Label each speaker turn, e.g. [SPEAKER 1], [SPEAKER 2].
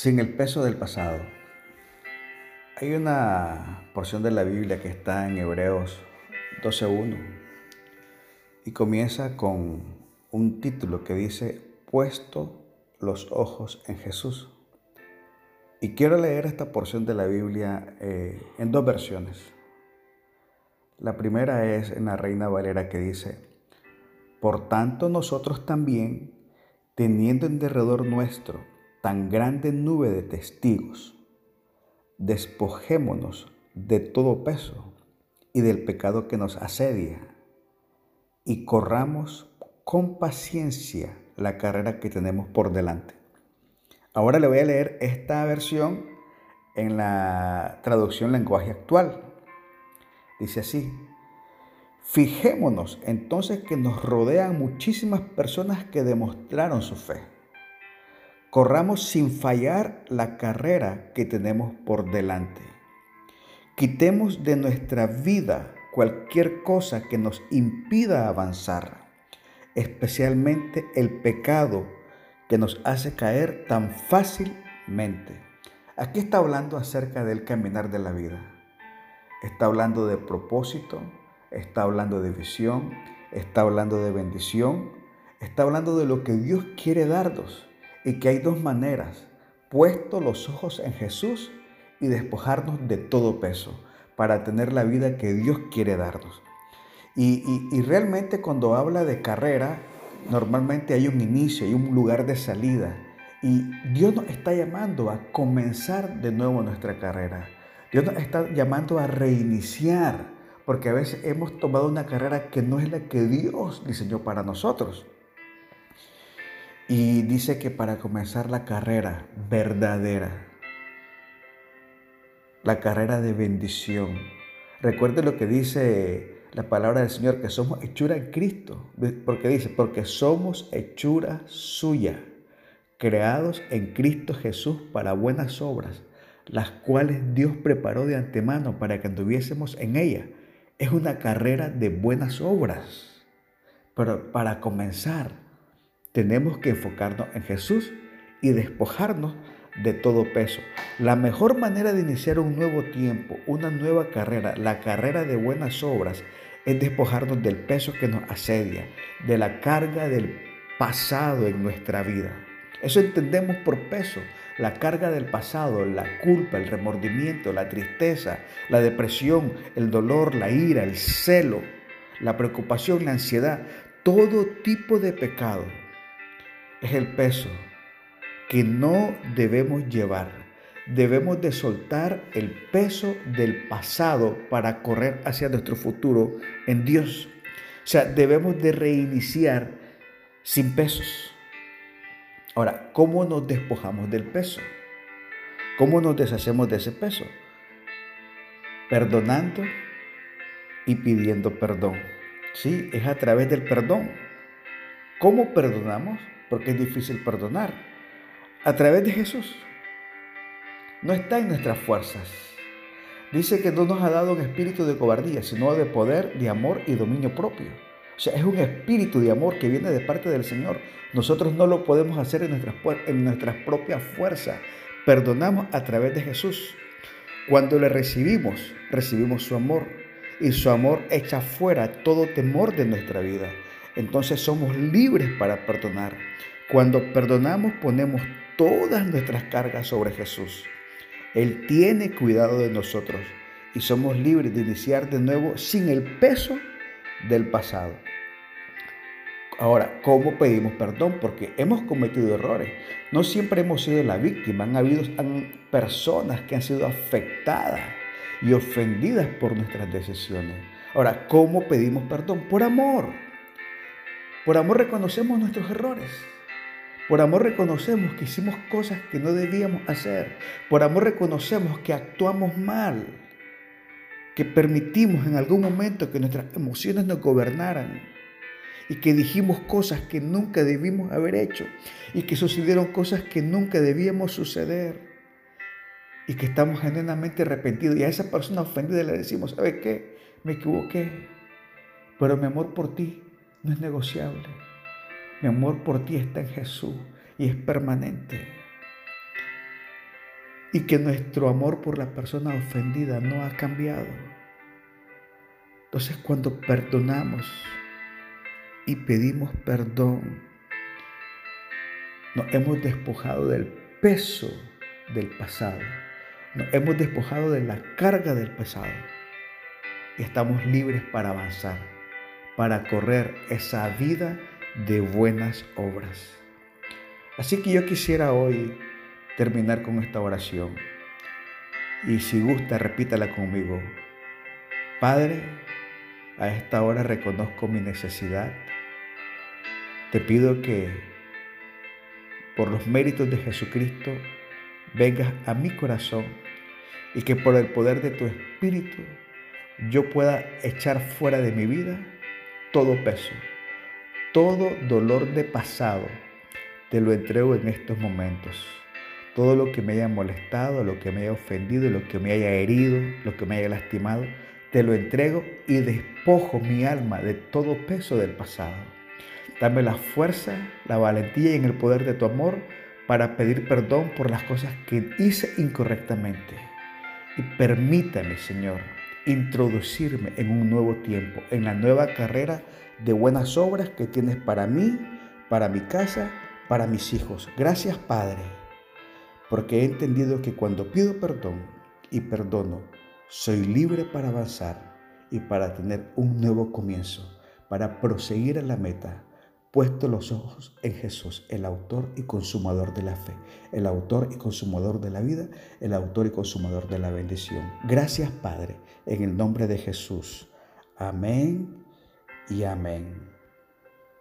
[SPEAKER 1] sin el peso del pasado. Hay una porción de la Biblia que está en Hebreos 12.1 y comienza con un título que dice, puesto los ojos en Jesús. Y quiero leer esta porción de la Biblia eh, en dos versiones. La primera es en la Reina Valera que dice, por tanto nosotros también, teniendo en derredor nuestro tan grande nube de testigos, despojémonos de todo peso y del pecado que nos asedia y corramos con paciencia la carrera que tenemos por delante. Ahora le voy a leer esta versión en la traducción lenguaje actual. Dice así, fijémonos entonces que nos rodean muchísimas personas que demostraron su fe Corramos sin fallar la carrera que tenemos por delante. Quitemos de nuestra vida cualquier cosa que nos impida avanzar, especialmente el pecado que nos hace caer tan fácilmente. Aquí está hablando acerca del caminar de la vida. Está hablando de propósito, está hablando de visión, está hablando de bendición, está hablando de lo que Dios quiere darnos y que hay dos maneras, puesto los ojos en Jesús y despojarnos de todo peso para tener la vida que Dios quiere darnos. Y, realmente cuando habla de carrera, normalmente hay un inicio, hay un lugar de salida. Y Dios nos está llamando a comenzar de nuevo nuestra carrera. Dios nos está llamando a reiniciar, porque a veces hemos tomado una carrera que no es la que Dios diseñó para nosotros. Y dice que para comenzar la carrera verdadera, la carrera de bendición, recuerde lo que dice la palabra del Señor, que somos hechura en Cristo. Porque dice, porque somos hechura suya, creados en Cristo Jesús para buenas obras, las cuales Dios preparó de antemano para que anduviésemos en ella. Es una carrera de buenas obras. Pero para comenzar, tenemos que enfocarnos en Jesús y despojarnos de todo peso. La mejor manera de iniciar un nuevo tiempo, una nueva carrera, la carrera de buenas obras, es despojarnos del peso que nos asedia, de la carga del pasado en nuestra vida. Eso entendemos por peso, la carga del pasado, la culpa, el remordimiento, la tristeza, la depresión, el dolor, la ira, el celo, la preocupación, la ansiedad, todo tipo de pecado es el peso que no debemos llevar. Debemos de soltar el peso del pasado para correr hacia nuestro futuro en Dios. O sea, debemos de reiniciar sin pesos. Ahora, ¿cómo nos despojamos del peso? ¿Cómo nos deshacemos de ese peso? Perdonando y pidiendo perdón. Sí, es a través del perdón. ¿Cómo perdonamos? porque es difícil perdonar. A través de Jesús. No está en nuestras fuerzas. Dice que no nos ha dado un espíritu de cobardía, sino de poder, de amor y dominio propio. O sea, es un espíritu de amor que viene de parte del Señor. Nosotros no lo podemos hacer en nuestras, en nuestras propias fuerzas. Perdonamos a través de Jesús. Cuando le recibimos, recibimos su amor. Y su amor echa fuera todo temor de nuestra vida entonces somos libres para perdonar. Cuando perdonamos ponemos todas nuestras cargas sobre Jesús. Él tiene cuidado de nosotros y somos libres de iniciar de nuevo sin el peso del pasado. Ahora, ¿cómo pedimos perdón? Porque hemos cometido errores. No siempre hemos sido la víctima. Han habido personas que han sido afectadas y ofendidas por nuestras decisiones. Ahora, ¿cómo pedimos perdón? Por amor. Por amor reconocemos nuestros errores. Por amor reconocemos que hicimos cosas que no debíamos hacer. Por amor reconocemos que actuamos mal. Que permitimos en algún momento que nuestras emociones nos gobernaran. Y que dijimos cosas que nunca debimos haber hecho. Y que sucedieron cosas que nunca debíamos suceder. Y que estamos genuinamente arrepentidos. Y a esa persona ofendida le decimos, ¿sabe qué? Me equivoqué. Pero mi amor por ti no es negociable. Mi amor por ti está en Jesús y es permanente. y que nuestro amor por la persona ofendida no ha cambiado. Entonces cuando perdonamos y pedimos perdón, nos hemos despojado del peso del pasado, nos hemos despojado de la carga del pasado y estamos libres para avanzar, para correr esa vida de buenas obras. Así que yo quisiera hoy terminar con esta oración. Y si gusta, repítala conmigo. Padre, a esta hora reconozco mi necesidad. Te pido que por los méritos de Jesucristo vengas a mi corazón y que por el poder de tu Espíritu yo pueda echar fuera de mi vida todo peso, todo dolor de pasado. Te lo entrego en estos momentos todo lo que me haya molestado, lo que me haya ofendido, lo que me haya herido, lo que me haya lastimado, te lo entrego y despojo mi alma de todo peso del pasado. Dame la fuerza, la valentía y en el poder de tu amor para pedir perdón por las cosas que hice incorrectamente. Y permítame, Señor, introducirme en un nuevo tiempo, en la nueva carrera de buenas obras que tienes para mí, para mi casa, para mis hijos. Gracias, Padre porque he entendido que cuando pido perdón y perdono, soy libre para avanzar y para tener un nuevo comienzo, para proseguir a la meta, puesto los ojos en Jesús, el autor y consumador de la fe, el autor y consumador de la vida, el autor y consumador de la bendición. Gracias Padre, en el nombre de Jesús. Amén y amén.